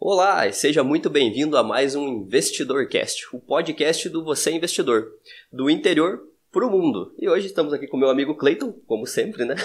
Olá, e seja muito bem-vindo a mais um InvestidorCast, o podcast do Você Investidor, do interior para o mundo. E hoje estamos aqui com meu amigo Clayton, como sempre, né?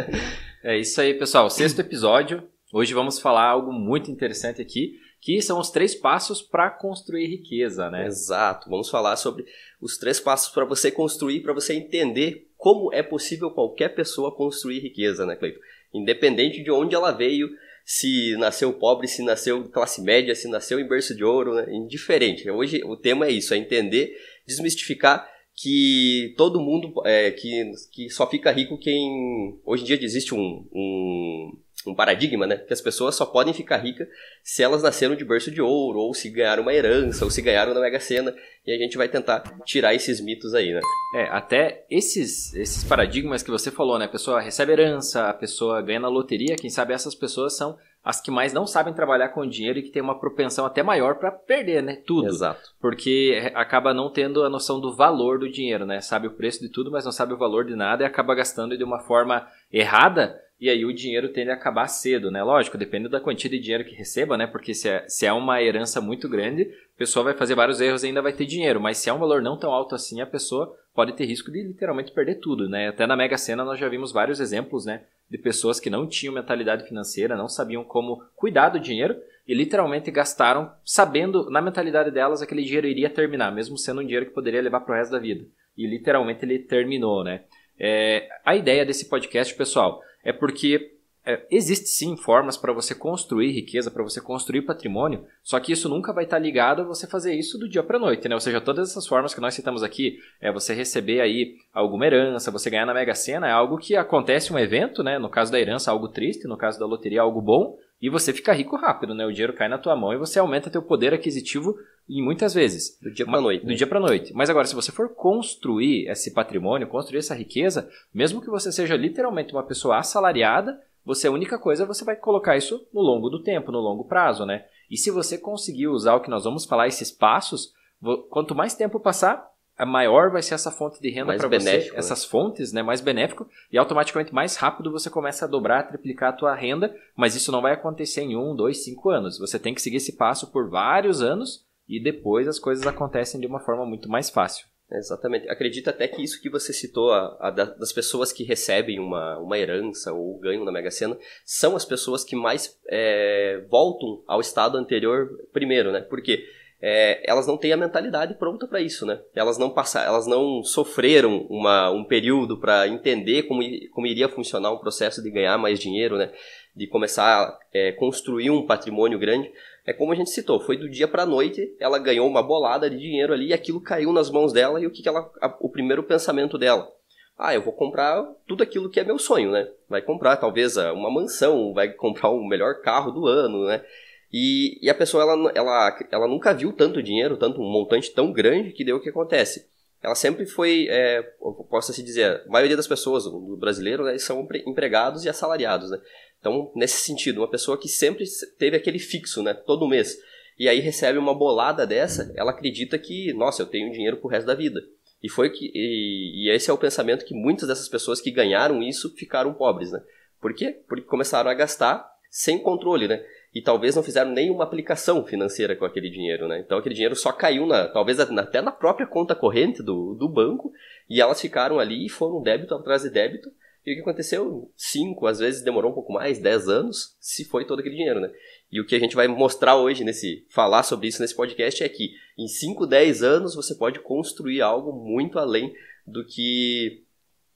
é isso aí, pessoal. Sexto episódio. Hoje vamos falar algo muito interessante aqui, que são os três passos para construir riqueza, né? Exato. Vamos falar sobre os três passos para você construir, para você entender como é possível qualquer pessoa construir riqueza, né, Cleiton? Independente de onde ela veio, se nasceu pobre, se nasceu classe média, se nasceu em berço de ouro, né? indiferente. Hoje o tema é isso, é entender, desmistificar que todo mundo, é, que, que só fica rico quem... Hoje em dia existe um, um um paradigma, né? Que as pessoas só podem ficar ricas se elas nasceram de berço de ouro, ou se ganharam uma herança, ou se ganharam na Mega Sena. E a gente vai tentar tirar esses mitos aí, né? É, até esses, esses paradigmas que você falou, né? A pessoa recebe herança, a pessoa ganha na loteria, quem sabe essas pessoas são as que mais não sabem trabalhar com dinheiro e que têm uma propensão até maior para perder, né? Tudo. Exato. Porque acaba não tendo a noção do valor do dinheiro, né? Sabe o preço de tudo, mas não sabe o valor de nada e acaba gastando de uma forma errada e aí o dinheiro tende a acabar cedo, né? Lógico, depende da quantia de dinheiro que receba, né? Porque se é, se é uma herança muito grande, a pessoa vai fazer vários erros e ainda vai ter dinheiro. Mas se é um valor não tão alto assim, a pessoa pode ter risco de literalmente perder tudo, né? Até na Mega Sena nós já vimos vários exemplos, né? De pessoas que não tinham mentalidade financeira, não sabiam como cuidar do dinheiro e literalmente gastaram sabendo, na mentalidade delas, aquele dinheiro iria terminar, mesmo sendo um dinheiro que poderia levar para o resto da vida. E literalmente ele terminou, né? É, a ideia desse podcast, pessoal, é porque é, existe sim formas para você construir riqueza, para você construir patrimônio, só que isso nunca vai estar tá ligado a você fazer isso do dia para noite, né? Ou seja, todas essas formas que nós citamos aqui, é você receber aí alguma herança, você ganhar na Mega Sena, é algo que acontece um evento, né? No caso da herança, algo triste, no caso da loteria, algo bom, e você fica rico rápido, né? O dinheiro cai na tua mão e você aumenta teu poder aquisitivo e muitas vezes. Do dia para noite. Do né? dia para noite. Mas agora, se você for construir esse patrimônio, construir essa riqueza, mesmo que você seja literalmente uma pessoa assalariada, você a única coisa você vai colocar isso no longo do tempo, no longo prazo, né? E se você conseguir usar o que nós vamos falar, esses passos, quanto mais tempo passar, a maior vai ser essa fonte de renda para você, né? essas fontes, né, mais benéfico, e automaticamente mais rápido você começa a dobrar, a triplicar a tua renda, mas isso não vai acontecer em um, dois, cinco anos. Você tem que seguir esse passo por vários anos e depois as coisas acontecem de uma forma muito mais fácil. Exatamente. Acredito até que isso que você citou, a, a, das pessoas que recebem uma, uma herança ou ganham na Mega Sena, são as pessoas que mais é, voltam ao estado anterior primeiro, né? Porque é, elas não têm a mentalidade pronta para isso, né? Elas não passaram, elas não sofreram uma, um período para entender como, como iria funcionar um processo de ganhar mais dinheiro, né? De começar a é, construir um patrimônio grande. É como a gente citou, foi do dia para a noite, ela ganhou uma bolada de dinheiro ali e aquilo caiu nas mãos dela e o que, que ela, a, o primeiro pensamento dela? Ah, eu vou comprar tudo aquilo que é meu sonho, né? Vai comprar talvez uma mansão, vai comprar o melhor carro do ano, né? E, e a pessoa, ela, ela, ela nunca viu tanto dinheiro, tanto um montante tão grande que deu o que acontece. Ela sempre foi, é, posso assim dizer, a maioria das pessoas, do brasileiro, né, são empregados e assalariados, né? Então, nesse sentido, uma pessoa que sempre teve aquele fixo, né, todo mês, e aí recebe uma bolada dessa, ela acredita que, nossa, eu tenho dinheiro pro resto da vida. E foi que e, e, esse é o pensamento que muitas dessas pessoas que ganharam isso ficaram pobres, né? Por quê? Porque começaram a gastar sem controle, né? E talvez não fizeram nenhuma aplicação financeira com aquele dinheiro, né? Então aquele dinheiro só caiu na, talvez até na própria conta corrente do, do banco e elas ficaram ali e foram débito atrás de débito. E o que aconteceu? Cinco, às vezes demorou um pouco mais, dez anos, se foi todo aquele dinheiro, né? E o que a gente vai mostrar hoje nesse, falar sobre isso nesse podcast é que em 5, 10 anos você pode construir algo muito além do que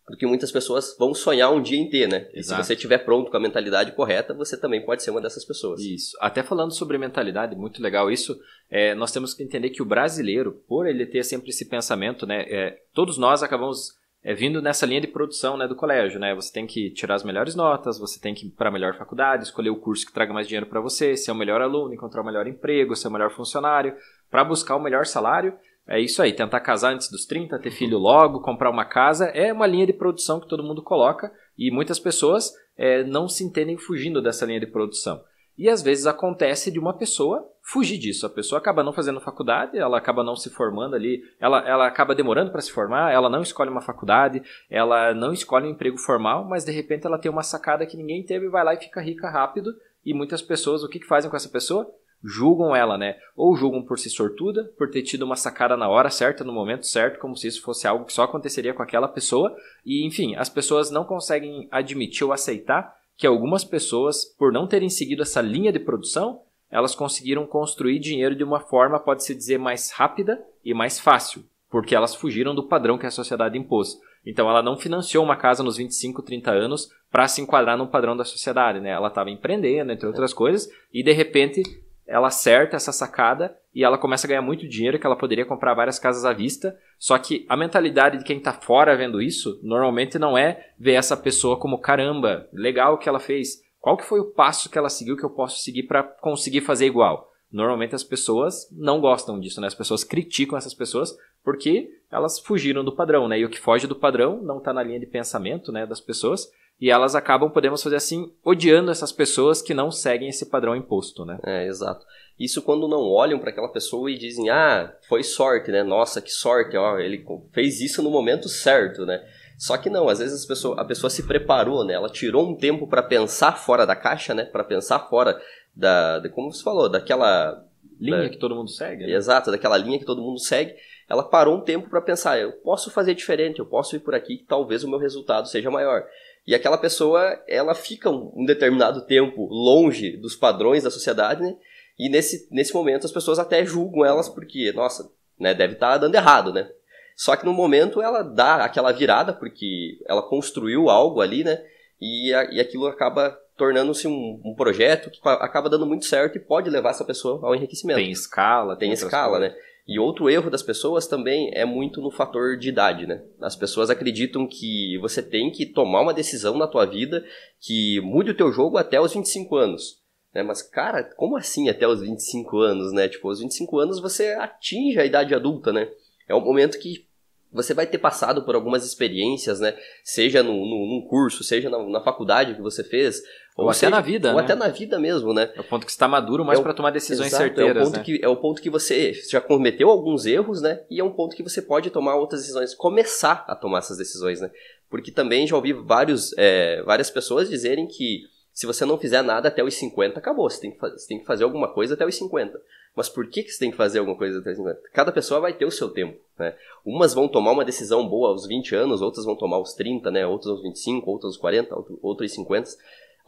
do que muitas pessoas vão sonhar um dia em ter, né? E se você estiver pronto com a mentalidade correta, você também pode ser uma dessas pessoas. Isso. Até falando sobre mentalidade, muito legal isso, é, nós temos que entender que o brasileiro, por ele ter sempre esse pensamento, né? É, todos nós acabamos é, vindo nessa linha de produção né, do colégio, né? Você tem que tirar as melhores notas, você tem que ir para a melhor faculdade, escolher o curso que traga mais dinheiro para você, ser o melhor aluno, encontrar o melhor emprego, ser o melhor funcionário, para buscar o melhor salário é isso aí, tentar casar antes dos 30, ter filho logo, comprar uma casa, é uma linha de produção que todo mundo coloca e muitas pessoas é, não se entendem fugindo dessa linha de produção. E às vezes acontece de uma pessoa fugir disso. A pessoa acaba não fazendo faculdade, ela acaba não se formando ali, ela, ela acaba demorando para se formar, ela não escolhe uma faculdade, ela não escolhe um emprego formal, mas de repente ela tem uma sacada que ninguém teve, vai lá e fica rica rápido. E muitas pessoas, o que, que fazem com essa pessoa? Julgam ela, né? Ou julgam por ser sortuda, por ter tido uma sacada na hora certa, no momento certo, como se isso fosse algo que só aconteceria com aquela pessoa. E, enfim, as pessoas não conseguem admitir ou aceitar que algumas pessoas, por não terem seguido essa linha de produção, elas conseguiram construir dinheiro de uma forma, pode-se dizer, mais rápida e mais fácil, porque elas fugiram do padrão que a sociedade impôs. Então ela não financiou uma casa nos 25, 30 anos para se enquadrar no padrão da sociedade, né? Ela estava empreendendo, entre outras coisas, e de repente ela acerta essa sacada e ela começa a ganhar muito dinheiro que ela poderia comprar várias casas à vista. Só que a mentalidade de quem está fora vendo isso, normalmente não é ver essa pessoa como caramba, legal o que ela fez. Qual que foi o passo que ela seguiu que eu posso seguir para conseguir fazer igual? Normalmente as pessoas não gostam disso, né? As pessoas criticam essas pessoas porque elas fugiram do padrão, né? E o que foge do padrão não está na linha de pensamento, né, das pessoas e elas acabam, podemos fazer assim, odiando essas pessoas que não seguem esse padrão imposto, né? É, exato. Isso quando não olham para aquela pessoa e dizem, ah, foi sorte, né? Nossa, que sorte, ó, ele fez isso no momento certo, né? Só que não, às vezes pessoa, a pessoa se preparou, né? Ela tirou um tempo para pensar fora da caixa, né? Para pensar fora da, de, como você falou, daquela linha da, que todo mundo segue. Né? Exato, daquela linha que todo mundo segue. Ela parou um tempo para pensar, eu posso fazer diferente, eu posso ir por aqui, que talvez o meu resultado seja maior. E aquela pessoa, ela fica um determinado tempo longe dos padrões da sociedade, né? E nesse, nesse momento as pessoas até julgam elas porque, nossa, né, deve estar tá dando errado, né? Só que no momento ela dá aquela virada porque ela construiu algo ali, né? E, a, e aquilo acaba tornando-se um, um, projeto que acaba dando muito certo e pode levar essa pessoa ao enriquecimento. Tem escala, tem, tem escala, coisas. né? E outro erro das pessoas também é muito no fator de idade, né? As pessoas acreditam que você tem que tomar uma decisão na tua vida que mude o teu jogo até os 25 anos. Né? Mas, cara, como assim até os 25 anos, né? Tipo, aos 25 anos você atinge a idade adulta, né? É um momento que você vai ter passado por algumas experiências, né? Seja no, no, num curso, seja na, na faculdade que você fez, ou, ou seja, até na vida, Ou né? até na vida mesmo, né? É o ponto que está maduro mais é para tomar decisões exato, certeiras, é o ponto né? Que, é o ponto que você já cometeu alguns erros, né? E é um ponto que você pode tomar outras decisões, começar a tomar essas decisões, né? Porque também já ouvi vários, é, várias pessoas dizerem que se você não fizer nada até os 50, acabou. Você tem que, você tem que fazer alguma coisa até os 50. Mas por que, que você tem que fazer alguma coisa até os 50? Cada pessoa vai ter o seu tempo, né? Umas vão tomar uma decisão boa aos 20 anos, outras vão tomar aos 30, né? Outras aos 25, outras aos 40, outras aos 50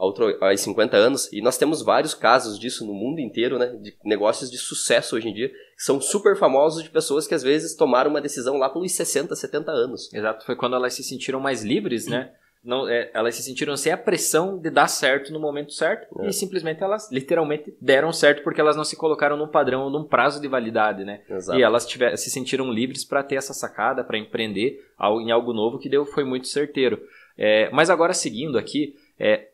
aos 50 anos, e nós temos vários casos disso no mundo inteiro, né, de negócios de sucesso hoje em dia, que são super famosos de pessoas que às vezes tomaram uma decisão lá pelos 60, 70 anos. Exato, foi quando elas se sentiram mais livres, né? Não, é, elas se sentiram sem a pressão de dar certo no momento certo é. e simplesmente elas literalmente deram certo porque elas não se colocaram num padrão, num prazo de validade, né? Exato. E elas tiver, se sentiram livres para ter essa sacada, para empreender em algo novo que deu foi muito certeiro. É, mas agora seguindo aqui, é,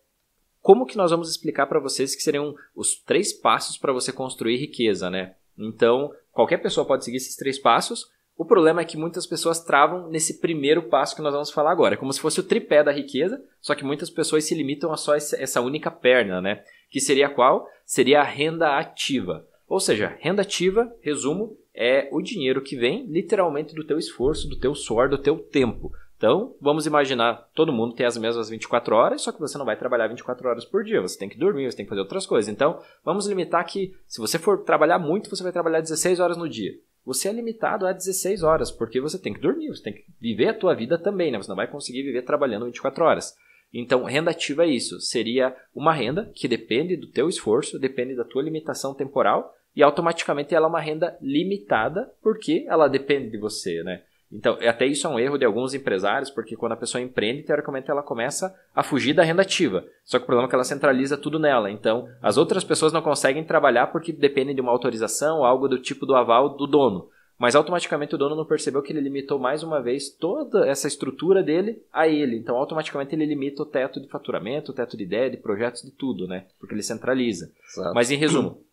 como que nós vamos explicar para vocês que seriam os três passos para você construir riqueza, né? Então, qualquer pessoa pode seguir esses três passos. O problema é que muitas pessoas travam nesse primeiro passo que nós vamos falar agora. É como se fosse o tripé da riqueza, só que muitas pessoas se limitam a só essa única perna, né? Que seria qual? Seria a renda ativa. Ou seja, renda ativa, resumo, é o dinheiro que vem literalmente do teu esforço, do teu suor, do teu tempo. Então, vamos imaginar, todo mundo tem as mesmas 24 horas, só que você não vai trabalhar 24 horas por dia, você tem que dormir, você tem que fazer outras coisas. Então, vamos limitar que se você for trabalhar muito, você vai trabalhar 16 horas no dia. Você é limitado a 16 horas, porque você tem que dormir, você tem que viver a tua vida também, né? Você não vai conseguir viver trabalhando 24 horas. Então, renda ativa é isso, seria uma renda que depende do teu esforço, depende da tua limitação temporal e automaticamente ela é uma renda limitada porque ela depende de você, né? Então, até isso é um erro de alguns empresários, porque quando a pessoa empreende, teoricamente ela começa a fugir da renda ativa. Só que o problema é que ela centraliza tudo nela. Então, as outras pessoas não conseguem trabalhar porque dependem de uma autorização ou algo do tipo do aval do dono. Mas automaticamente o dono não percebeu que ele limitou mais uma vez toda essa estrutura dele a ele. Então, automaticamente ele limita o teto de faturamento, o teto de ideia, de projetos, de tudo, né? Porque ele centraliza. Exato. Mas em resumo,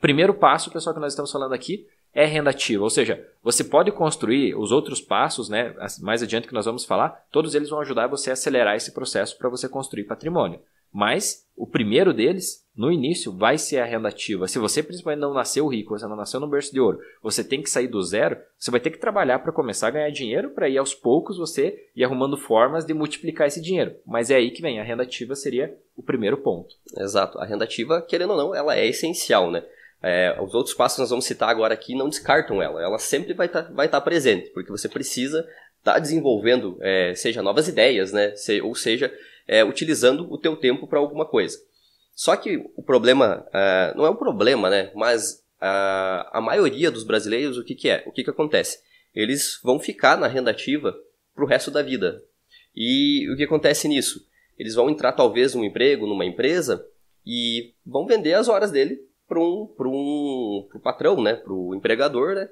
primeiro passo, pessoal, que nós estamos falando aqui, é renda ativa. Ou seja, você pode construir os outros passos, né, mais adiante que nós vamos falar, todos eles vão ajudar você a acelerar esse processo para você construir patrimônio. Mas o primeiro deles, no início, vai ser a renda ativa. Se você principalmente não nasceu rico, você não nasceu no berço de ouro, você tem que sair do zero, você vai ter que trabalhar para começar a ganhar dinheiro, para ir aos poucos você ir arrumando formas de multiplicar esse dinheiro. Mas é aí que vem, a renda ativa seria o primeiro ponto. Exato. A renda ativa, querendo ou não, ela é essencial, né? É, os outros passos que nós vamos citar agora aqui não descartam ela. Ela sempre vai estar tá, vai tá presente, porque você precisa estar tá desenvolvendo, é, seja novas ideias, né? Se, ou seja, é, utilizando o teu tempo para alguma coisa. Só que o problema, uh, não é um problema, né? Mas a maioria dos brasileiros, o que, que é? O que, que acontece? Eles vão ficar na renda ativa para o resto da vida. E o que acontece nisso? Eles vão entrar talvez num emprego, numa empresa, e vão vender as horas dele para um, um pro patrão, né? Para o empregador, né?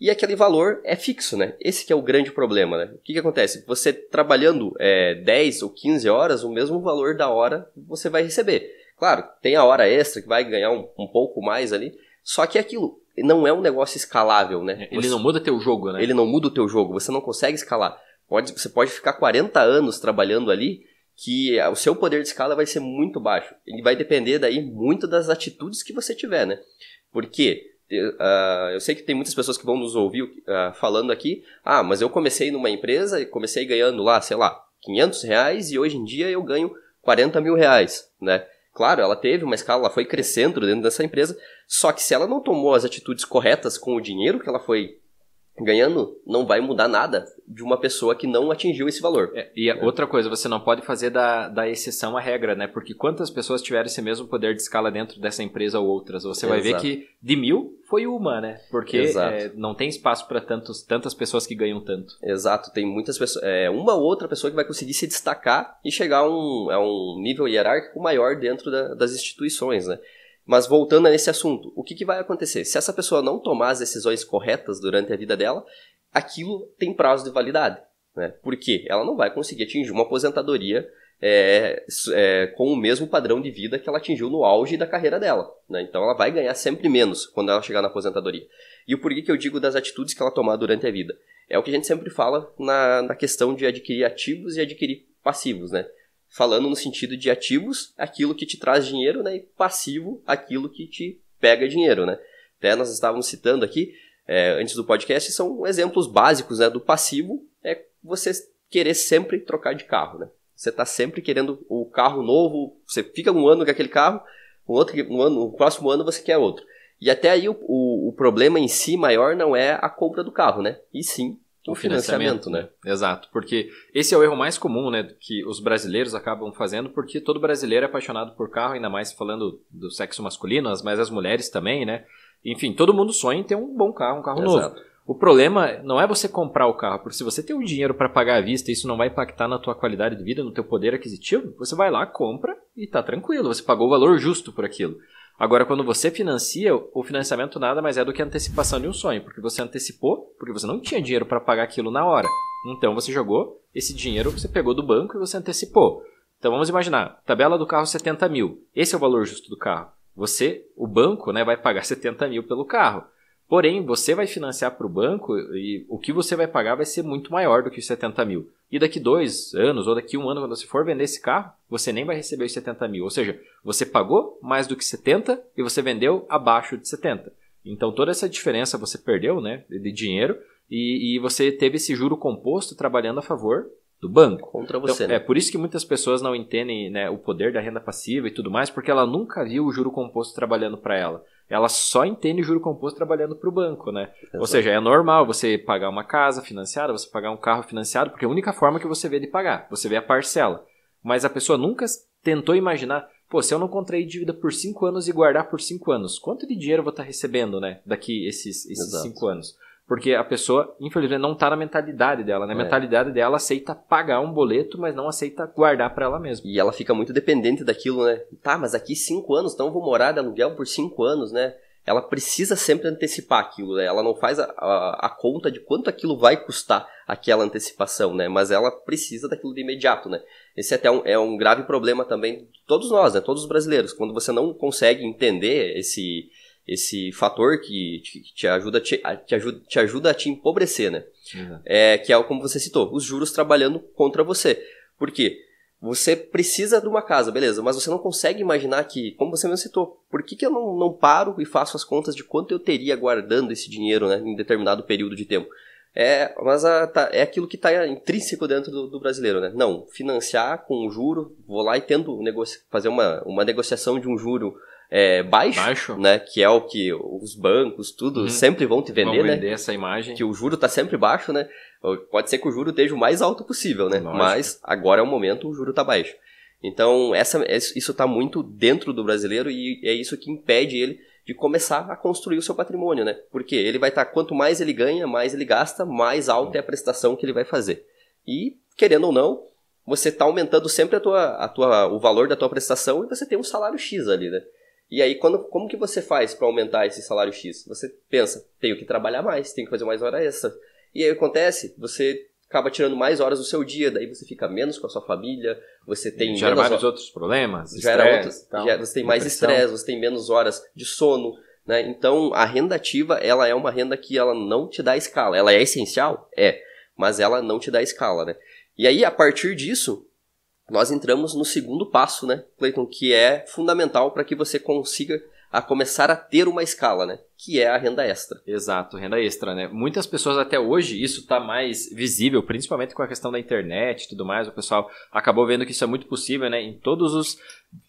E aquele valor é fixo, né? Esse que é o grande problema, né? O que, que acontece? Você trabalhando é, 10 ou 15 horas, o mesmo valor da hora você vai receber. Claro, tem a hora extra que vai ganhar um, um pouco mais ali, só que aquilo não é um negócio escalável, né? Ele você, não muda teu jogo, né? Ele não muda o teu jogo, você não consegue escalar. Pode, você pode ficar 40 anos trabalhando ali que o seu poder de escala vai ser muito baixo. Ele vai depender daí muito das atitudes que você tiver, né? Porque uh, eu sei que tem muitas pessoas que vão nos ouvir uh, falando aqui, ah, mas eu comecei numa empresa e comecei ganhando lá, sei lá, 500 reais e hoje em dia eu ganho 40 mil reais, né? Claro, ela teve uma escala, ela foi crescendo dentro dessa empresa, só que se ela não tomou as atitudes corretas com o dinheiro que ela foi ganhando, não vai mudar nada de uma pessoa que não atingiu esse valor. É, e é. outra coisa, você não pode fazer da, da exceção a regra, né? Porque quantas pessoas tiveram esse mesmo poder de escala dentro dessa empresa ou outras? Você vai ver que de mil foi uma, né? Porque é, não tem espaço para tantas pessoas que ganham tanto. Exato, tem muitas pessoas, é, uma ou outra pessoa que vai conseguir se destacar e chegar a um, a um nível hierárquico maior dentro da, das instituições, né? Mas voltando nesse assunto, o que, que vai acontecer? Se essa pessoa não tomar as decisões corretas durante a vida dela, aquilo tem prazo de validade. Né? Porque ela não vai conseguir atingir uma aposentadoria é, é, com o mesmo padrão de vida que ela atingiu no auge da carreira dela. Né? Então ela vai ganhar sempre menos quando ela chegar na aposentadoria. E o porquê que eu digo das atitudes que ela tomar durante a vida? É o que a gente sempre fala na, na questão de adquirir ativos e adquirir passivos, né? Falando no sentido de ativos, aquilo que te traz dinheiro, né? E passivo, aquilo que te pega dinheiro, né? Até nós estávamos citando aqui, é, antes do podcast, são exemplos básicos né, do passivo, é você querer sempre trocar de carro, né? Você está sempre querendo o carro novo, você fica um ano com aquele carro, um outro, um ano, no próximo ano você quer outro. E até aí o, o, o problema em si maior não é a compra do carro, né? E sim o financiamento, né? Exato, porque esse é o erro mais comum, né, que os brasileiros acabam fazendo, porque todo brasileiro é apaixonado por carro, ainda mais falando do sexo masculino, mas as mulheres também, né? Enfim, todo mundo sonha em ter um bom carro, um carro Exato. novo. O problema não é você comprar o carro, porque se você tem o dinheiro para pagar à vista isso não vai impactar na tua qualidade de vida, no teu poder aquisitivo, você vai lá, compra e tá tranquilo, você pagou o valor justo por aquilo. Agora, quando você financia, o financiamento nada mais é do que a antecipação de um sonho, porque você antecipou, porque você não tinha dinheiro para pagar aquilo na hora. Então você jogou esse dinheiro, você pegou do banco e você antecipou. Então vamos imaginar, tabela do carro 70 mil. Esse é o valor justo do carro. Você, o banco, né, vai pagar 70 mil pelo carro. Porém, você vai financiar para o banco e o que você vai pagar vai ser muito maior do que os 70 mil. E daqui dois anos ou daqui um ano, quando você for vender esse carro, você nem vai receber os 70 mil. Ou seja, você pagou mais do que 70 e você vendeu abaixo de 70. Então toda essa diferença você perdeu né, de dinheiro e, e você teve esse juro composto trabalhando a favor do banco. Contra você. Então, né? É por isso que muitas pessoas não entendem né, o poder da renda passiva e tudo mais, porque ela nunca viu o juro composto trabalhando para ela ela só entende juro composto trabalhando para o banco, né? Exato. Ou seja, é normal você pagar uma casa financiada, você pagar um carro financiado, porque é a única forma que você vê de pagar, você vê a parcela. Mas a pessoa nunca tentou imaginar, pô, se eu não contrair dívida por 5 anos e guardar por 5 anos, quanto de dinheiro eu vou estar tá recebendo, né, daqui esses 5 anos? Porque a pessoa, infelizmente, não está na mentalidade dela. Na né? é. mentalidade dela, aceita pagar um boleto, mas não aceita guardar para ela mesma. E ela fica muito dependente daquilo, né? Tá, mas aqui cinco anos, então eu vou morar de aluguel por cinco anos, né? Ela precisa sempre antecipar aquilo, né? Ela não faz a, a, a conta de quanto aquilo vai custar aquela antecipação, né? Mas ela precisa daquilo de imediato, né? Esse é até um, é um grave problema também de todos nós, né? Todos os brasileiros. Quando você não consegue entender esse esse fator que te, te ajuda, te, te, ajuda, te ajuda a te empobrecer, né? Uhum. É, que é como você citou, os juros trabalhando contra você. Por quê? Você precisa de uma casa, beleza, mas você não consegue imaginar que, como você mesmo citou, por que, que eu não, não paro e faço as contas de quanto eu teria guardando esse dinheiro né, em determinado período de tempo? É, mas a, tá, é aquilo que está intrínseco dentro do, do, brasileiro, né? Não, financiar com um juro, vou lá e tento fazer uma, uma negociação de um juro é, baixo, Baixo. né? Que é o que os bancos, tudo, Uhum. sempre vão te vender, né? vender essa imagem. Que o juro tá sempre baixo, né? Pode ser que o juro esteja o mais alto possível, né? Lógico. Mas agora é o momento, o juro tá baixo. Então, essa, isso tá muito dentro do brasileiro e é isso que impede ele de começar a construir o seu patrimônio, né? Porque ele vai estar, quanto mais ele ganha, mais ele gasta, mais alta é a prestação que ele vai fazer. E, querendo ou não, você está aumentando sempre a tua, a tua, o valor da tua prestação e você tem um salário X ali, né? E aí, quando, como que você faz para aumentar esse salário X? Você pensa, tenho que trabalhar mais, tenho que fazer mais hora extra. E aí acontece, você acaba tirando mais horas do seu dia, daí você fica menos com a sua família, você tem Gera vários outros problemas. já era estresse outro, tal, já- você tem mais estresse, você tem menos horas de sono, né? Então, a renda ativa, ela é uma renda que ela não te dá escala. Ela é essencial? É, mas ela não te dá escala, né? E aí, a partir disso, nós entramos no segundo passo, né, Clayton, que é fundamental para que você consiga a começar a ter uma escala, né? Que é a renda extra. Exato, renda extra, né? Muitas pessoas até hoje, isso está mais visível, principalmente com a questão da internet e tudo mais, o pessoal acabou vendo que isso é muito possível, né? Em todos os...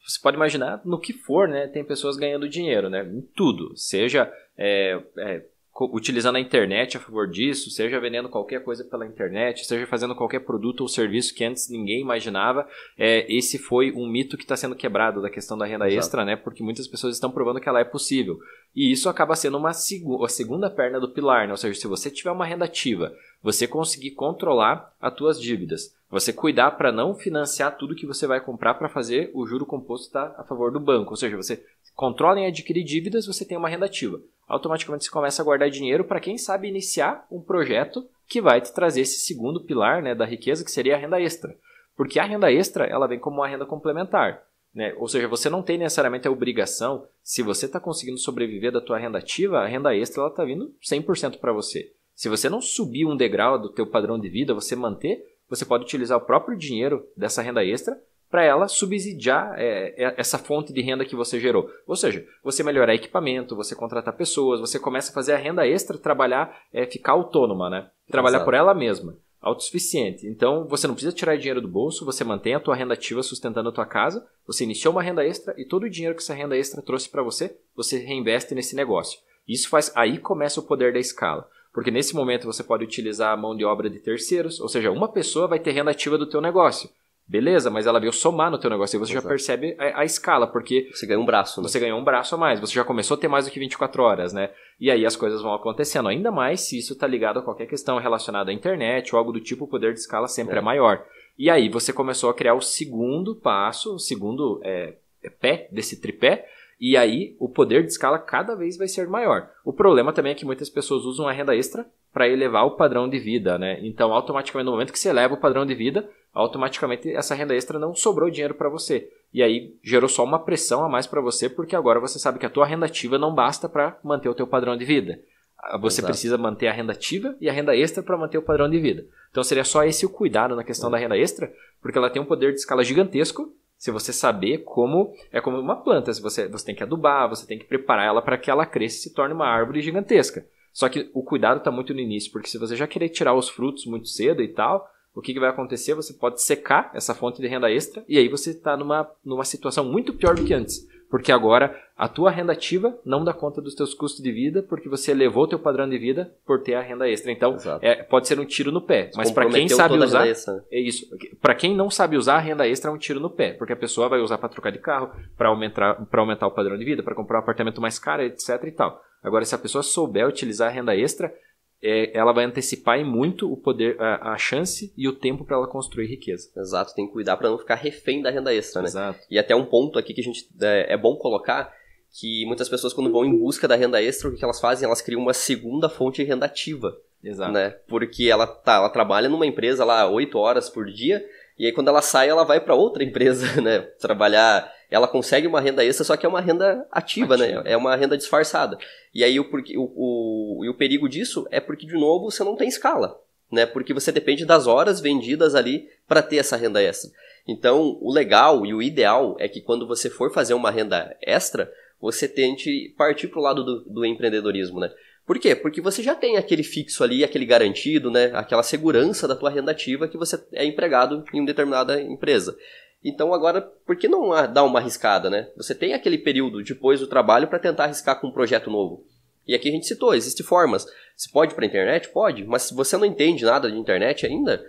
Você pode imaginar no que for, né? Tem pessoas ganhando dinheiro, né? Em tudo, seja é, é, utilizando a internet a favor disso, seja vendendo qualquer coisa pela internet, seja fazendo qualquer produto ou serviço que antes ninguém imaginava, é, esse foi um mito que está sendo quebrado da questão da renda Exato. extra, né? Porque muitas pessoas estão provando que ela é possível. E isso acaba sendo uma segu a segunda perna do pilar, né? Ou seja, se você tiver uma renda ativa, você conseguir controlar as tuas dívidas, você cuidar para não financiar tudo que você vai comprar para fazer o juro composto estar a favor do banco. Ou seja, você controla em adquirir dívidas, você tem uma renda ativa. Automaticamente você começa a guardar dinheiro para quem sabe iniciar um projeto que vai te trazer esse segundo pilar né, da riqueza, que seria a renda extra. Porque a renda extra ela vem como uma renda complementar. Né? Ou seja, você não tem necessariamente a obrigação, se você está conseguindo sobreviver da tua renda ativa, a renda extra está vindo 100% para você. Se você não subir um degrau do teu padrão de vida, você manter, você pode utilizar o próprio dinheiro dessa renda extra para ela subsidiar é, é, essa fonte de renda que você gerou. Ou seja, você melhorar equipamento, você contratar pessoas, você começa a fazer a renda extra, trabalhar, é, ficar autônoma, né? Trabalhar Exato. por ela mesma, autossuficiente. Então, você não precisa tirar dinheiro do bolso, você mantém a tua renda ativa sustentando a tua casa, você iniciou uma renda extra e todo o dinheiro que essa renda extra trouxe para você, você reinveste nesse negócio. Isso faz aí começa o poder da escala. Porque nesse momento você pode utilizar a mão de obra de terceiros, ou seja, uma pessoa vai ter renda ativa do teu negócio. Beleza, mas ela veio somar no teu negócio e você já Exato. percebe a, a escala, porque Você ganha um braço, né? você ganhou um braço a mais, você já começou a ter mais do que 24 horas, né? E aí as coisas vão acontecendo, ainda mais se isso está ligado a qualquer questão relacionada à internet ou algo do tipo, o poder de escala sempre é, É. maior. E aí você começou a criar o segundo passo, o segundo é, é, pé desse tripé, e aí o poder de escala cada vez vai ser maior. O problema também é que muitas pessoas usam a renda extra para elevar o padrão de vida, né? Então, automaticamente, no momento que você eleva o padrão de vida, automaticamente essa renda extra não sobrou dinheiro para você. E aí gerou só uma pressão a mais para você, porque agora você sabe que a tua renda ativa não basta para manter o teu padrão de vida. Ah, Você Exato. precisa manter a renda ativa e a renda extra para manter o padrão de vida. Então seria só esse o cuidado na questão da renda extra, porque ela tem um poder de escala gigantesco. Se você saber como é como uma planta, se você, você tem que adubar, você tem que preparar ela para que ela cresça e se torne uma árvore gigantesca. Só que o cuidado está muito no início, porque se você já querer tirar os frutos muito cedo e tal, o que, que vai acontecer? Você pode secar essa fonte de renda extra e aí você está numa, numa situação muito pior do que antes. Porque agora a tua renda ativa não dá conta dos teus custos de vida, porque você elevou o teu padrão de vida por ter a renda extra. Então, é, pode ser um tiro no pé. Mas para quem sabe usar, né? é isso. Para quem não sabe usar, a renda extra é um tiro no pé, porque a pessoa vai usar para trocar de carro, para aumentar, pra aumentar o padrão de vida, para comprar um apartamento mais caro, etc e tal. Agora, se a pessoa souber utilizar a renda extra, é, ela vai antecipar em muito o poder, a, a chance e o tempo para ela construir riqueza. Exato, tem que cuidar para não ficar refém da renda extra, né? Exato. E até um ponto aqui que a gente é, é bom colocar que muitas pessoas quando vão em busca da renda extra, o que que elas fazem? Elas criam uma segunda fonte de renda ativa, Exato. né? Porque ela tá, ela trabalha numa empresa lá oito horas por dia e aí quando ela sai ela vai para outra empresa, né? Trabalhar, ela consegue uma renda extra, só que é uma renda ativa, Ativa. né? É uma renda disfarçada. E aí o, o, o, e o perigo disso é porque de novo você não tem escala, né? Porque você depende das horas vendidas ali para ter essa renda extra. Então, o legal e o ideal é que quando você for fazer uma renda extra, você tente partir para o lado do, do empreendedorismo, né? Por quê? Porque você já tem aquele fixo ali, aquele garantido, né? Aquela segurança da tua renda ativa que você é empregado em uma determinada empresa. Então agora, por que não dar uma arriscada, né? Você tem aquele período depois do trabalho para tentar arriscar com um projeto novo. E aqui a gente citou, existem formas. Se pode para internet? Pode, mas se você não entende nada de internet ainda,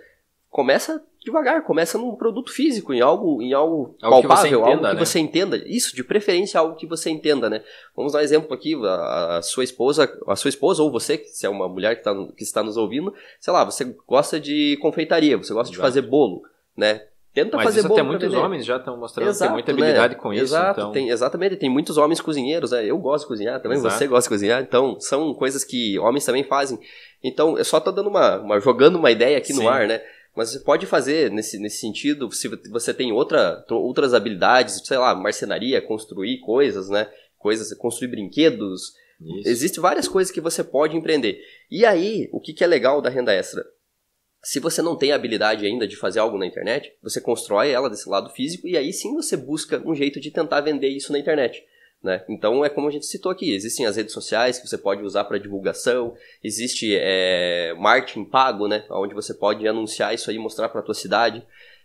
começa devagar, começa num produto físico, em algo, em algo, algo palpável, que entenda, algo que né? você entenda. Isso, de preferência algo que você entenda, né? Vamos dar um exemplo aqui, a, a, sua esposa, a sua esposa ou você, se é uma mulher que, tá, que está nos ouvindo, sei lá, você gosta de confeitaria, você gosta Exato. de fazer bolo, né? Tenta Mas fazer isso bolo até muitos homens já estão mostrando Exato, que tem muita né? habilidade né? com isso. Exato, então... tem, exatamente. Tem muitos homens cozinheiros, né? Eu gosto de cozinhar também, Exato. você gosta de cozinhar. Então, são coisas que homens também fazem. Então, eu só tô dando uma, uma jogando uma ideia aqui Sim. no ar, né? Mas você pode fazer nesse, nesse sentido, se você tem outra, outras habilidades, sei lá, marcenaria, construir coisas, né? Coisas, construir brinquedos. Isso. Existem várias coisas que você pode empreender. E aí, o que, que é legal da renda extra? Se você não tem a habilidade ainda de fazer algo na internet, você constrói ela desse lado físico e aí sim você busca um jeito de tentar vender isso na internet. Né? Então é como a gente citou aqui, existem as redes sociais que você pode usar para divulgação, existe é, marketing pago, né? onde você pode anunciar isso aí, mostrar para a tua cidade.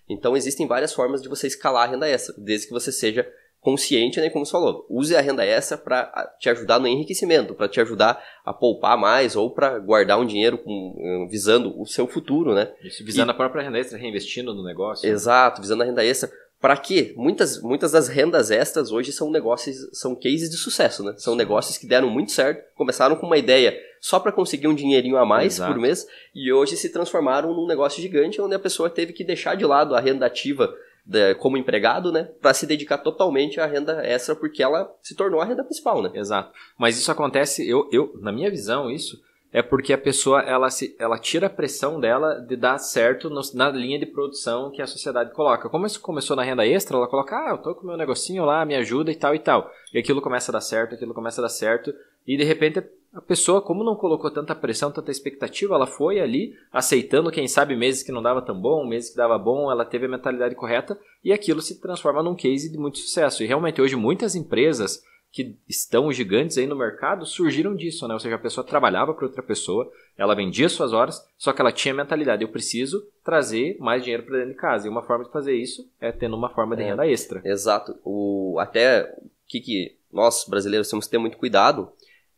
Então existem várias formas de você escalar a renda extra, desde que você seja consciente, né, como você falou, use a renda extra para te ajudar no enriquecimento, para te ajudar a poupar mais ou para guardar um dinheiro com, eh, visando o seu futuro, né? Isso, visando e, a própria renda extra, reinvestindo no negócio. Exato, visando a renda extra. Para quê? Muitas, muitas das rendas extras hoje são negócios, são cases de sucesso, né? São Sim. negócios que deram muito certo, começaram com uma ideia só para conseguir um dinheirinho a mais Exato. por mês e hoje se transformaram num negócio gigante onde a pessoa teve que deixar de lado a renda ativa de, como empregado, né, para se dedicar totalmente à renda extra, porque ela se tornou a renda principal, né? Exato. Mas isso acontece, eu, eu na minha visão, isso é porque a pessoa ela, se, ela tira a pressão dela de dar certo no, na linha de produção que a sociedade coloca. Como isso começou na renda extra, ela coloca, ah, eu tô com meu negocinho lá, me ajuda e tal e tal. E aquilo começa a dar certo, aquilo começa a dar certo, e de repente a pessoa, como não colocou tanta pressão, tanta expectativa, ela foi ali aceitando, quem sabe, meses que não dava tão bom, meses que dava bom, ela teve a mentalidade correta e aquilo se transforma num case de muito sucesso. E realmente hoje muitas empresas que estão gigantes aí no mercado surgiram disso, né? Ou seja, a pessoa trabalhava para outra pessoa, ela vendia suas horas, só que ela tinha a mentalidade, eu preciso trazer mais dinheiro para dentro de casa. E uma forma de fazer isso é tendo uma forma de é, renda extra. Exato. O, até o que, que nós brasileiros temos que ter muito cuidado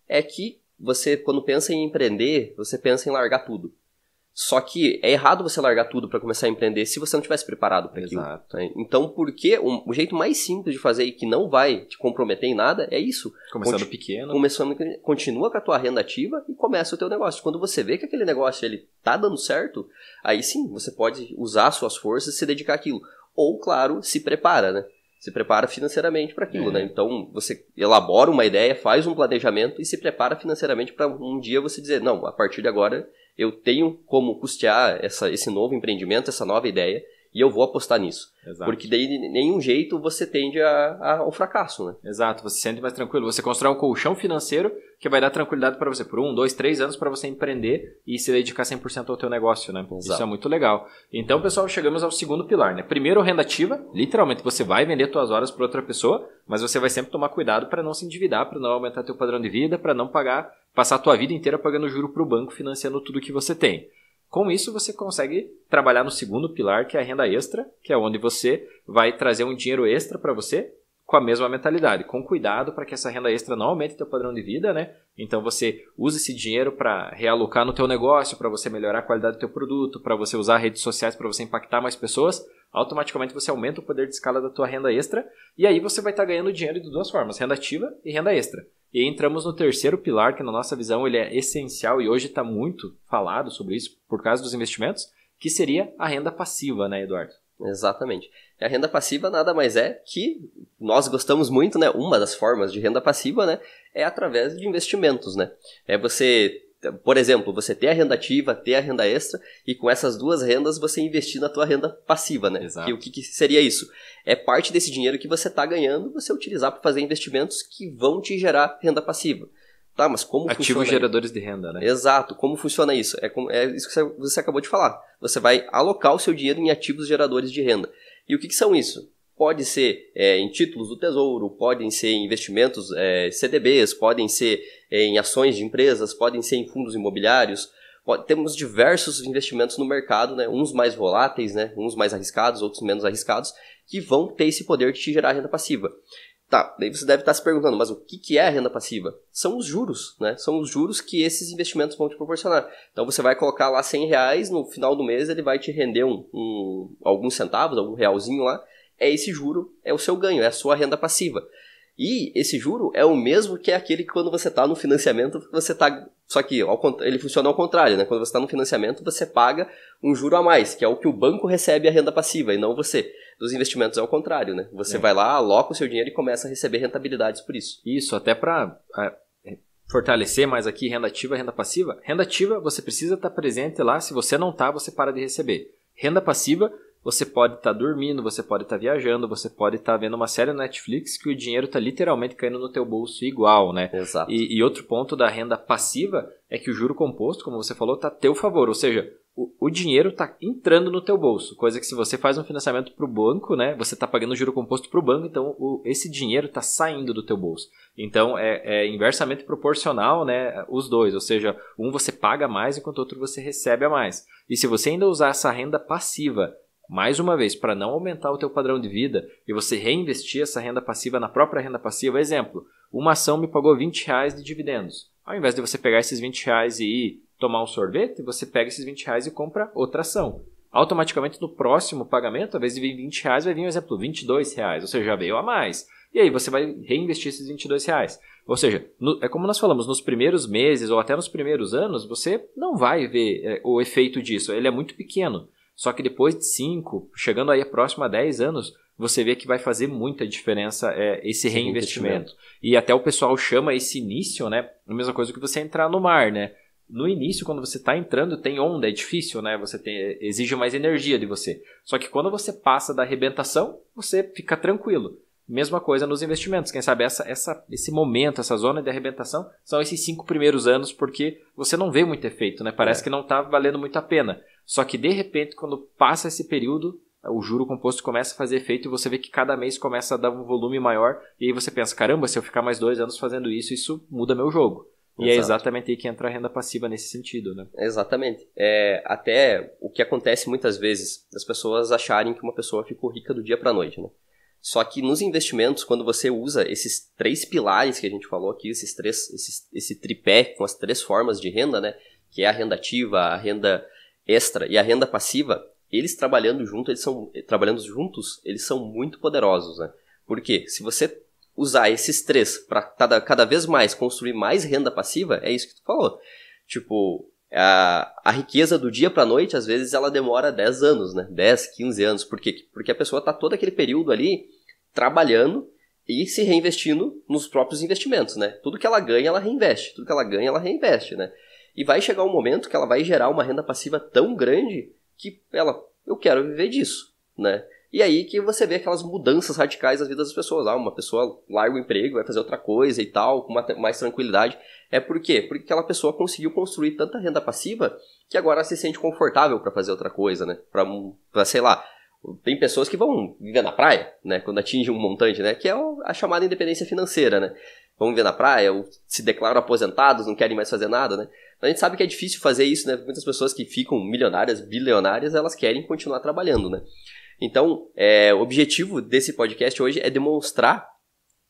é que você, quando pensa em empreender, você pensa em largar tudo. Só que é errado você largar tudo para começar a empreender se você não tivesse preparado para aquilo. Né? Então, porque um, o jeito mais simples de fazer e que não vai te comprometer em nada é isso. Começando Conti pequeno. Começando, continua com a tua renda ativa e começa o teu negócio. Quando você vê que aquele negócio ele tá dando certo, aí sim, você pode usar suas forças e se dedicar àquilo. Ou, claro, se prepara, né? se prepara financeiramente para aquilo, é. né? Então você elabora uma ideia, faz um planejamento e se prepara financeiramente para um dia você dizer, não, a partir de agora eu tenho como custear essa, esse novo empreendimento, essa nova ideia e eu vou apostar nisso. Exato. Porque daí, de nenhum jeito, você tende a, a, ao fracasso, né? Exato, você se sente mais tranquilo. Você constrói um colchão financeiro que vai dar tranquilidade para você por um, dois, três anos para você empreender e se dedicar 100% ao teu negócio, né? Exato. Isso é muito legal. Então, pessoal, chegamos ao segundo pilar, né? Primeiro, renda ativa. Literalmente, você vai vender suas horas para outra pessoa, mas você vai sempre tomar cuidado para não se endividar, para não aumentar teu padrão de vida, para não pagar, passar a tua vida inteira pagando juro para o banco, financiando tudo que você tem. Com isso, você consegue trabalhar no segundo pilar, que é a renda extra, que é onde você vai trazer um dinheiro extra para você com a mesma mentalidade, com cuidado para que essa renda extra não aumente teu padrão de vida, né? Então você usa esse dinheiro para realocar no teu negócio, para você melhorar a qualidade do teu produto, para você usar redes sociais para você impactar mais pessoas, automaticamente você aumenta o poder de escala da tua renda extra e aí você vai estar tá ganhando dinheiro de duas formas, renda ativa e renda extra. E entramos no terceiro pilar, que na nossa visão ele é essencial e hoje está muito falado sobre isso por causa dos investimentos, que seria a renda passiva, né, Eduardo? Exatamente. A renda passiva nada mais é que nós gostamos muito, né? Uma das formas de renda passiva, né, é através de investimentos, né? É você por exemplo, você ter a renda ativa, ter a renda extra, e com essas duas rendas você investir na tua renda passiva, né? Exato. E o que, que seria isso? É parte desse dinheiro que você está ganhando, você utilizar para fazer investimentos que vão te gerar renda passiva. Tá, mas como Ativos funciona geradores de renda, né? Exato. Como funciona isso? É, como, é isso que você acabou de falar. Você vai alocar o seu dinheiro em ativos geradores de renda. E o que, que são isso? Pode ser é, em títulos do tesouro, podem ser em investimentos é, CDBs, podem ser é, em ações de empresas, podem ser em fundos imobiliários. Pode, temos diversos investimentos no mercado, né? uns mais voláteis, né? uns mais arriscados, outros menos arriscados. que vão ter esse poder de te gerar renda passiva. Tá, daí você deve estar se perguntando, mas o que, é a renda passiva? São os juros, né? São os juros que esses investimentos vão te proporcionar. Então você vai colocar lá 100 reais, no final do mês ele vai te render um, um, alguns centavos, algum realzinho lá. É esse juro, é o seu ganho, é a sua renda passiva. E esse juro é o mesmo que é aquele que quando você está no financiamento, você está. Só que ele funciona ao contrário, né? Quando você está no financiamento, você paga um juro a mais, que é o que o banco recebe a renda passiva, e não você. Dos investimentos é ao contrário, né? Você é. vai lá, aloca o seu dinheiro e começa a receber rentabilidades por isso. Isso, até para é, fortalecer mais aqui renda ativa e renda passiva. Renda ativa, você precisa estar tá presente lá. Se você não está, você para de receber. Renda passiva, você pode estar tá dormindo, você pode estar tá viajando, você pode estar tá vendo uma série no Netflix que o dinheiro está literalmente caindo no teu bolso igual, né? Exato. E, e, outro ponto da renda passiva é que o juro composto, como você falou, está a teu favor, ou seja, o, o dinheiro está entrando no teu bolso, coisa que se você faz um financiamento para o banco, né, você está pagando juro composto para o banco, então o, esse dinheiro está saindo do teu bolso. Então é, é, inversamente proporcional, né, os dois, ou seja, um você paga mais enquanto o outro você recebe a mais. E se você ainda usar essa renda passiva mais uma vez, para não aumentar o teu padrão de vida e você reinvestir essa renda passiva na própria renda passiva, exemplo, uma ação me pagou 20 reais de dividendos. Ao invés de você pegar esses 20 reais e ir tomar um sorvete, você pega esses 20 reais e compra outra ação. Automaticamente no próximo pagamento, ao invés de vir 20 reais, vai vir, um exemplo, 22 reais, ou seja, já veio a mais. E aí você vai reinvestir esses 22 reais. Ou seja, no, é como nós falamos, nos primeiros meses ou até nos primeiros anos, você não vai ver é, o efeito disso, ele é muito pequeno. Só que depois de 5, chegando aí próximo a 10 anos, você vê que vai fazer muita diferença é, esse, reinvestimento. E até o pessoal chama esse início, né? A mesma coisa que você entrar no mar, né? No início, quando você está entrando, tem onda, é difícil, né? Você tem, exige mais energia de você. Só que quando você passa da arrebentação, você fica tranquilo. Mesma coisa nos investimentos. Quem sabe essa, essa, esse momento, essa zona de arrebentação, são esses cinco primeiros anos, porque você não vê muito efeito, né? Parece é. que não está valendo muito a pena. Só que de repente, quando passa esse período, o juro composto começa a fazer efeito e você vê que cada mês começa a dar um volume maior. E aí você pensa: caramba, se eu ficar mais dois anos fazendo isso, isso muda meu jogo. E é Exato. é exatamente aí que entra a renda passiva nesse sentido, né? Exatamente. É, até o que acontece muitas vezes, as pessoas acharem que uma pessoa ficou rica do dia para noite, né? Só que nos investimentos, quando você usa esses três pilares que a gente falou aqui, esses três, esses, esse tripé com as três formas de renda, né? Que é a renda ativa, a renda extra e a renda passiva, eles trabalhando junto, eles são trabalhando juntos, eles são muito poderosos, né? Porque se você usar esses três para cada, cada vez mais construir mais renda passiva, é isso que tu falou. Tipo, a, a riqueza do dia para noite, às vezes ela demora 10 anos, né? 10, 15 anos, por quê? Porque a pessoa tá todo aquele período ali trabalhando e se reinvestindo nos próprios investimentos, né? Tudo que ela ganha, ela reinveste. Tudo que ela ganha, ela reinveste, né? E vai chegar um momento que ela vai gerar uma renda passiva tão grande que ela, eu quero viver disso, né? E aí que você vê aquelas mudanças radicais nas vidas das pessoas. Ah, uma pessoa larga o emprego, vai fazer outra coisa e tal, com mais tranquilidade. É por quê? Porque aquela pessoa conseguiu construir tanta renda passiva que agora se sente confortável para fazer outra coisa, né? Pra, pra, sei lá, tem pessoas que vão viver na praia, né? Quando atinge um montante, né? Que é a chamada independência financeira, né? Vão viver na praia, ou se declaram aposentados, não querem mais fazer nada, né? A gente sabe que é difícil fazer isso, né? Muitas pessoas que ficam milionárias, bilionárias, elas querem continuar trabalhando, né? Então, é, o objetivo desse podcast hoje é demonstrar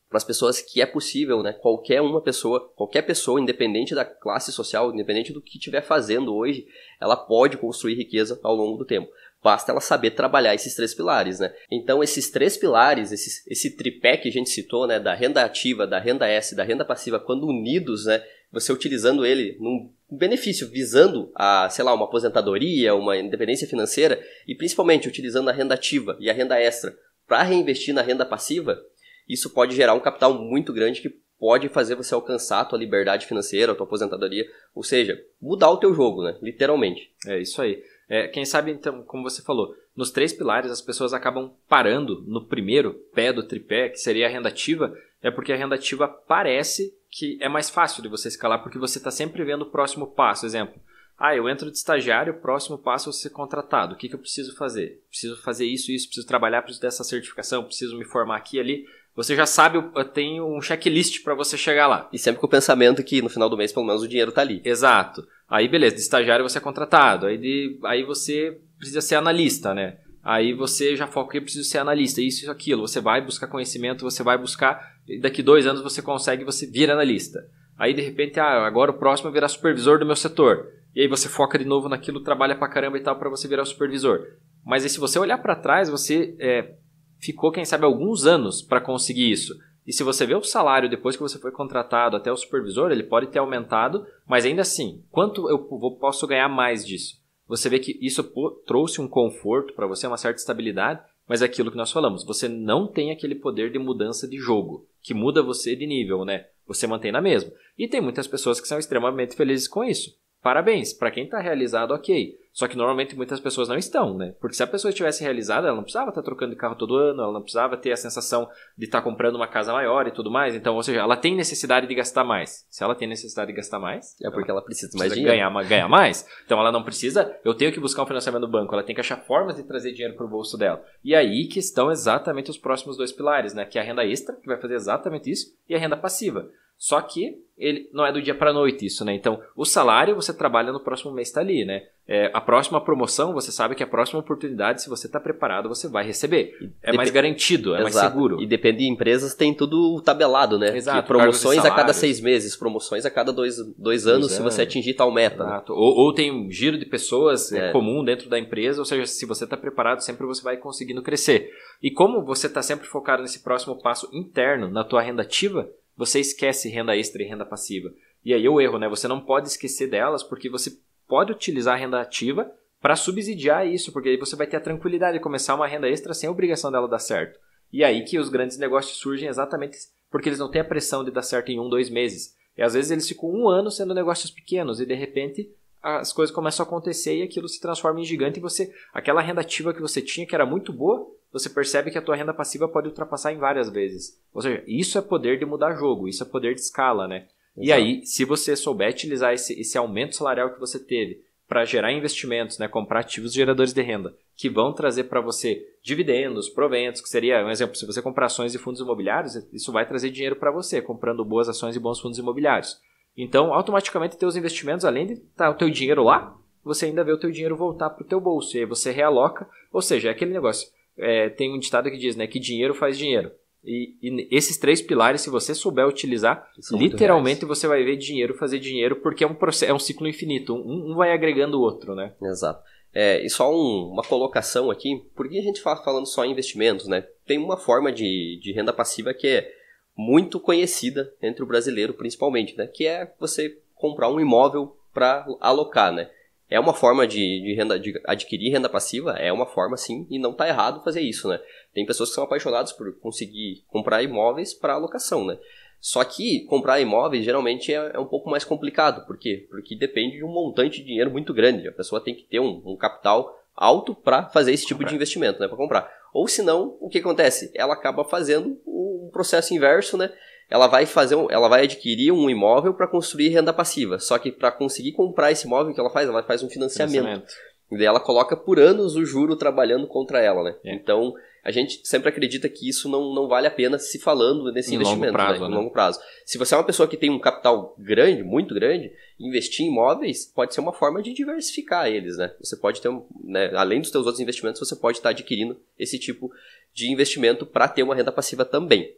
para as pessoas que é possível, né? Qualquer uma pessoa, qualquer pessoa, independente da classe social, independente do que estiver fazendo hoje, ela pode construir riqueza ao longo do tempo. Basta ela saber trabalhar esses três pilares, né? Então, esses três pilares, esse, esse tripé que a gente citou, né? Da renda ativa, da renda S, da renda passiva, quando unidos, né? Você utilizando ele num benefício visando a, sei lá, uma aposentadoria, uma independência financeira e principalmente utilizando a renda ativa e a renda extra para reinvestir na renda passiva, isso pode gerar um capital muito grande que pode fazer você alcançar a tua liberdade financeira, a tua aposentadoria, ou seja, mudar o teu jogo, né? Literalmente. É isso aí. É, quem sabe, então, como você falou, nos três pilares as pessoas acabam parando no primeiro pé do tripé, que seria a renda ativa, é porque a renda ativa parece que é mais fácil de você escalar, porque você está sempre vendo o próximo passo. Exemplo, ah, eu entro de estagiário, o próximo passo é ser contratado. O que, que eu preciso fazer? Preciso fazer isso, isso, preciso trabalhar, preciso dessa certificação, preciso me formar aqui ali. Você já sabe, eu tenho um checklist para você chegar lá. E sempre com o pensamento que no final do mês, pelo menos, o dinheiro está ali. Exato. Aí, beleza, de estagiário você é contratado. Aí, de, aí você precisa ser analista, né? Aí você já foca, eu preciso ser analista, isso e aquilo. Você vai buscar conhecimento, você vai buscar, e daqui dois anos você consegue, você vira analista. Aí de repente, ah, agora o próximo é virar supervisor do meu setor. E aí você foca de novo naquilo, trabalha pra caramba e tal para você virar supervisor. Mas aí se você olhar para trás, você é, ficou, quem sabe, alguns anos para conseguir isso. E se você vê o salário depois que você foi contratado até o supervisor, ele pode ter aumentado, mas ainda assim, quanto eu posso ganhar mais disso? Você vê que isso trouxe um conforto para você, uma certa estabilidade, mas é aquilo que nós falamos, você não tem aquele poder de mudança de jogo, que muda você de nível, né? Você mantém na mesma. E tem muitas pessoas que são extremamente felizes com isso. Parabéns, para quem está realizado, ok. Só que normalmente muitas pessoas não estão, né? Porque se a pessoa estivesse realizada, ela não precisava estar trocando de carro todo ano, ela não precisava ter a sensação de estar comprando uma casa maior e tudo mais. Então, ou seja, ela tem necessidade de gastar mais. Se ela tem necessidade de gastar mais, é porque ela, ela precisa, mais. Ganhar, ganhar mais. Então, ela não precisa, eu tenho que buscar um financiamento no banco, ela tem que achar formas de trazer dinheiro para o bolso dela. E aí que estão exatamente os próximos dois pilares, né? Que é a renda extra, que vai fazer exatamente isso, e a renda passiva. Só que ele não é do dia para a noite isso, né? Então, o salário você trabalha no próximo mês está ali, né? É, a próxima promoção, você sabe que a próxima oportunidade, se você está preparado, você vai receber. É Dep mais garantido, é Exato. mais seguro. E depende de empresas, tem tudo tabelado, né? Exato. Que promoções a cada seis meses, promoções a cada dois, dois anos, se você atingir tal meta. Né? Ou, ou, tem um giro de pessoas é. comum dentro da empresa, ou seja, se você está preparado, sempre você vai conseguindo crescer. E como você está sempre focado nesse próximo passo interno, na tua renda ativa, você esquece renda extra e renda passiva. E aí o erro, né? Você não pode esquecer delas porque você pode utilizar a renda ativa para subsidiar isso, porque aí você vai ter a tranquilidade de começar uma renda extra sem a obrigação dela dar certo. E aí que os grandes negócios surgem exatamente porque eles não têm a pressão de dar certo em um, dois meses. E às vezes eles ficam um ano sendo negócios pequenos e de repente as coisas começam a acontecer e aquilo se transforma em gigante e você aquela renda ativa que você tinha que era muito boa você percebe que a tua renda passiva pode ultrapassar em várias vezes. Ou seja, isso é poder de mudar jogo, isso é poder de escala, né? Exato. E aí, se você souber utilizar esse, esse aumento salarial que você teve para gerar investimentos, né, comprar ativos geradores de renda, que vão trazer para você dividendos, proventos, que seria um exemplo, se você comprar ações de fundos imobiliários, isso vai trazer dinheiro para você, comprando boas ações e bons fundos imobiliários. Então, automaticamente, teus investimentos, além de estar tá o teu dinheiro lá, você ainda vê o teu dinheiro voltar para o teu bolso, e aí você realoca, ou seja, é aquele negócio, é, tem um ditado que diz, né, que dinheiro faz dinheiro. E, e esses três pilares, se você souber utilizar, literalmente você vai ver dinheiro fazer dinheiro, porque é um, processo, é um ciclo infinito. Um, um vai agregando o outro, né? Exato. É, e só um, uma colocação aqui, porque a gente fala falando só em investimentos, né? Tem uma forma de, de renda passiva que é muito conhecida entre o brasileiro, principalmente, né? Que é você comprar um imóvel para alocar, né? É uma forma de, de, renda, de adquirir renda passiva, é uma forma sim, e não está errado fazer isso, né? Tem pessoas que são apaixonadas por conseguir comprar imóveis para alocação, né? Só que comprar imóveis geralmente é, é, um pouco mais complicado, por quê? Porque depende de um montante de dinheiro muito grande, a pessoa tem que ter um, um capital alto para fazer esse tipo comprar. de investimento, né? Para comprar. Ou senão, o que acontece? Ela acaba fazendo um processo inverso, né? Ela vai fazer, um, ela vai adquirir um imóvel para construir renda passiva. Só que para conseguir comprar esse imóvel, o que ela faz? Ela faz um financiamento. financiamento. E daí ela coloca por anos o juro trabalhando contra ela, né? É. Então, a gente sempre acredita que isso não, não vale a pena se falando nesse em investimento, longo prazo, né? Em longo prazo. Se você é uma pessoa que tem um capital grande, muito grande, investir em imóveis pode ser uma forma de diversificar eles, né? Você pode ter, um, né, além dos seus outros investimentos, você pode estar adquirindo esse tipo de investimento para ter uma renda passiva também,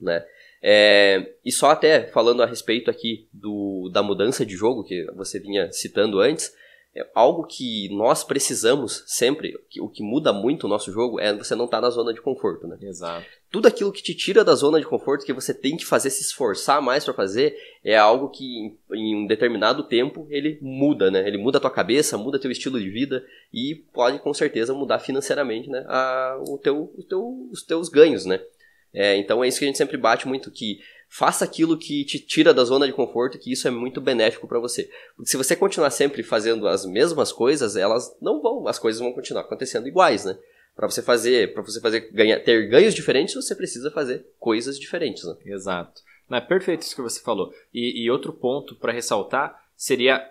né? É, e só até falando a respeito aqui do, da mudança de jogo que você vinha citando antes, é algo que nós precisamos sempre, o que muda muito o nosso jogo é você não estar tá na zona de conforto, né? Exato. Tudo aquilo que te tira da zona de conforto, que você tem que fazer, se esforçar mais para fazer, é algo que em, em, um determinado tempo ele muda, né? Ele muda a tua cabeça, muda teu estilo de vida e pode com certeza mudar financeiramente, né? A, o teu, o teu, os teus ganhos, né? É, então é isso que a gente sempre bate muito, que faça aquilo que te tira da zona de conforto, que isso é muito benéfico para você. Porque se você continuar sempre fazendo as mesmas coisas, elas não vão, as coisas vão continuar acontecendo iguais, né? Para você fazer, para você fazer ganhar, ter ganhos diferentes, você precisa fazer coisas diferentes, né? Exato. É perfeito isso que você falou. E, e outro ponto para ressaltar seria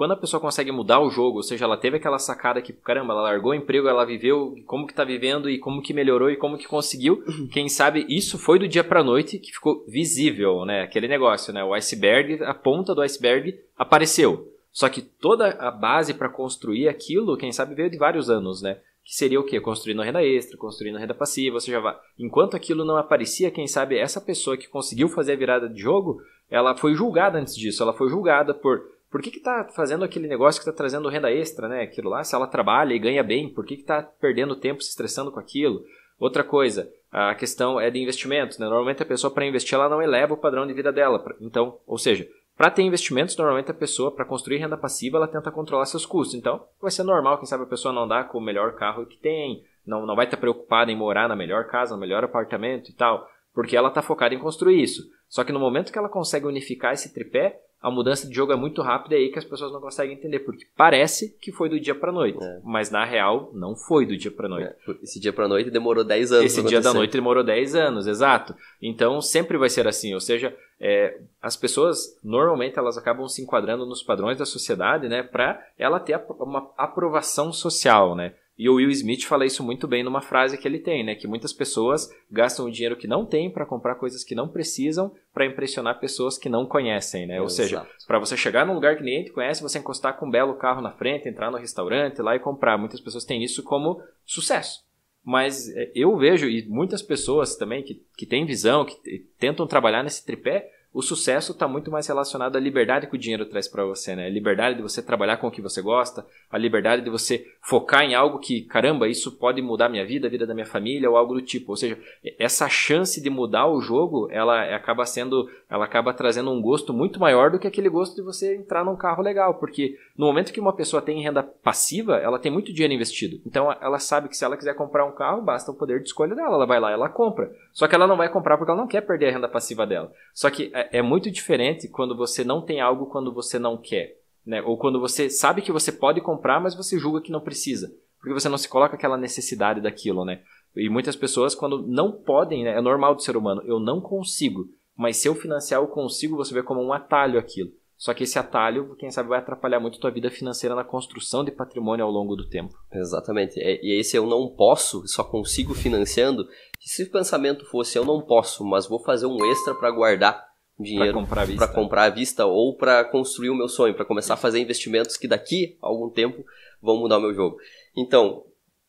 quando a pessoa consegue mudar o jogo, ou seja, ela teve aquela sacada que, caramba, ela largou o emprego, ela viveu, como que tá vivendo e como que melhorou e como que conseguiu. Quem sabe isso foi do dia pra noite que ficou visível, né? Aquele negócio, né? O iceberg, a ponta do iceberg apareceu. Só que toda a base para construir aquilo, quem sabe, veio de vários anos, né? que seria o quê? Construindo renda extra, construindo renda passiva, você já vai. Enquanto aquilo não aparecia, quem sabe essa pessoa que conseguiu fazer a virada de jogo, ela foi julgada antes disso, ela foi julgada por por que está fazendo aquele negócio que está trazendo renda extra, né? Aquilo lá, se ela trabalha e ganha bem, por que está perdendo tempo se estressando com aquilo? Outra coisa, a questão é de investimentos, né? Normalmente a pessoa para investir ela não eleva o padrão de vida dela. Então, ou seja, para ter investimentos, normalmente a pessoa, para construir renda passiva, ela tenta controlar seus custos. Então, vai ser normal, quem sabe a pessoa não dá com o melhor carro que tem, não, não vai estar preocupada em morar na melhor casa, no melhor apartamento e tal, porque ela está focada em construir isso. Só que no momento que ela consegue unificar esse tripé, a mudança de jogo é muito rápida e aí que as pessoas não conseguem entender, porque parece que foi do dia para noite, é. mas na real não foi do dia para noite. É. Esse dia para noite demorou 10 anos. Esse dia da noite demorou 10 anos, exato. Então sempre vai ser assim, ou seja, é, as pessoas normalmente elas acabam se enquadrando nos padrões da sociedade, né, para ela ter uma aprovação social, né? E o Will Smith fala isso muito bem numa frase que ele tem, né? Que muitas pessoas gastam o dinheiro que não têm para comprar coisas que não precisam para impressionar pessoas que não conhecem, né? Ou seja, para você chegar num lugar que ninguém te conhece, você encostar com um belo carro na frente, entrar no restaurante lá e comprar. Muitas pessoas têm isso como sucesso. Mas é, eu vejo, e muitas pessoas também que, que têm visão, que tentam trabalhar nesse tripé, o sucesso está muito mais relacionado à liberdade que o dinheiro traz para você, né? A liberdade de você trabalhar com o que você gosta, a liberdade de você focar em algo que, caramba, isso pode mudar minha vida, a vida da minha família ou algo do tipo. Ou seja, essa chance de mudar o jogo, ela acaba sendo, ela acaba trazendo um gosto muito maior do que aquele gosto de você entrar num carro legal, porque no momento que uma pessoa tem renda passiva, ela tem muito dinheiro investido. Então ela sabe que se ela quiser comprar um carro, basta o poder de escolha dela, ela vai lá, ela compra. Só que ela não vai comprar porque ela não quer perder a renda passiva dela. Só que é, é muito diferente quando você não tem algo quando você não quer. Né? Ou quando você sabe que você pode comprar, mas você julga que não precisa. Porque você não se coloca aquela necessidade daquilo, né? E muitas pessoas, quando não podem, né? é normal do ser humano, eu não consigo. Mas se eu financiar, eu consigo, você vê como um atalho aquilo. Só que esse atalho, quem sabe, vai atrapalhar muito a tua vida financeira na construção de patrimônio ao longo do tempo. Exatamente. É, e esse eu não posso, só consigo financiando. Se o pensamento fosse eu não posso, mas vou fazer um extra para guardar dinheiro para comprar, à vista ou para construir o meu sonho, para começar a fazer investimentos que daqui a algum tempo vão mudar o meu jogo. Então,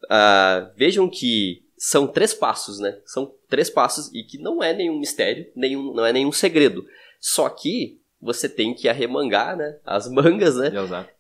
uh, vejam que são três passos, né? São três passos e que não é nenhum mistério, nenhum, não é nenhum segredo. Só que você tem que arremangar, né? As mangas, né?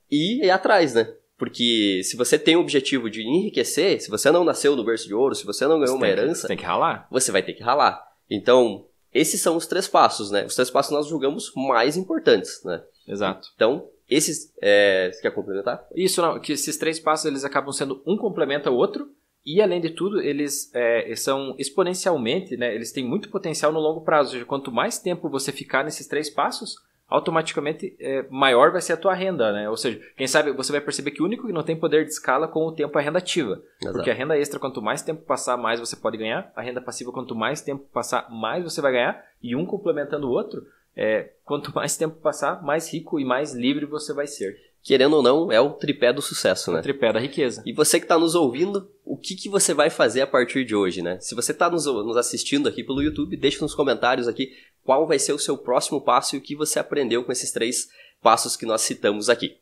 E ir atrás, né? Porque se você tem o objetivo de enriquecer, se você não nasceu no berço de ouro, se você não ganhou você uma herança, que, tem que ralar. Você vai ter que ralar. Então, esses são os três passos, né? Os três passos nós julgamos mais importantes, né? Exato. Então, esses. É, você quer complementar? Isso, não. Que esses três passos eles acabam sendo um complementa o outro. E além de tudo, eles é, são exponencialmente, né? Eles têm muito potencial no longo prazo. Ou seja, quanto mais tempo você ficar nesses três passos, automaticamente é, maior vai ser a tua renda, né? Ou seja, quem sabe você vai perceber que o único que não tem poder de escala com o tempo é a renda ativa. Exato. Porque a renda extra, quanto mais tempo passar, mais você pode ganhar. A renda passiva, quanto mais tempo passar, mais você vai ganhar. E um complementando o outro, é, quanto mais tempo passar, mais rico e mais livre você vai ser querendo ou não, é o tripé do sucesso, né? O tripé da riqueza. E você que está nos ouvindo, o que, que você vai fazer a partir de hoje, né? Se você está nos, nos assistindo aqui pelo YouTube, deixe nos comentários aqui qual vai ser o seu próximo passo e o que você aprendeu com esses três passos que nós citamos aqui.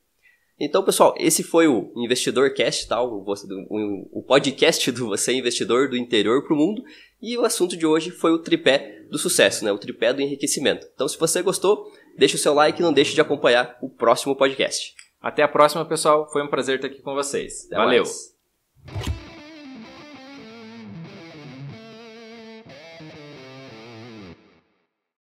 Então, pessoal, esse foi o Investidor Cast, tá? o, o, o podcast do Você Investidor do Interior para o Mundo. E o assunto de hoje foi o tripé do sucesso, né? o tripé do enriquecimento. Então, se você gostou, deixe o seu like e não deixe de acompanhar o próximo podcast. Até a próxima, pessoal. Foi um prazer estar aqui com vocês. Até Valeu! Mais.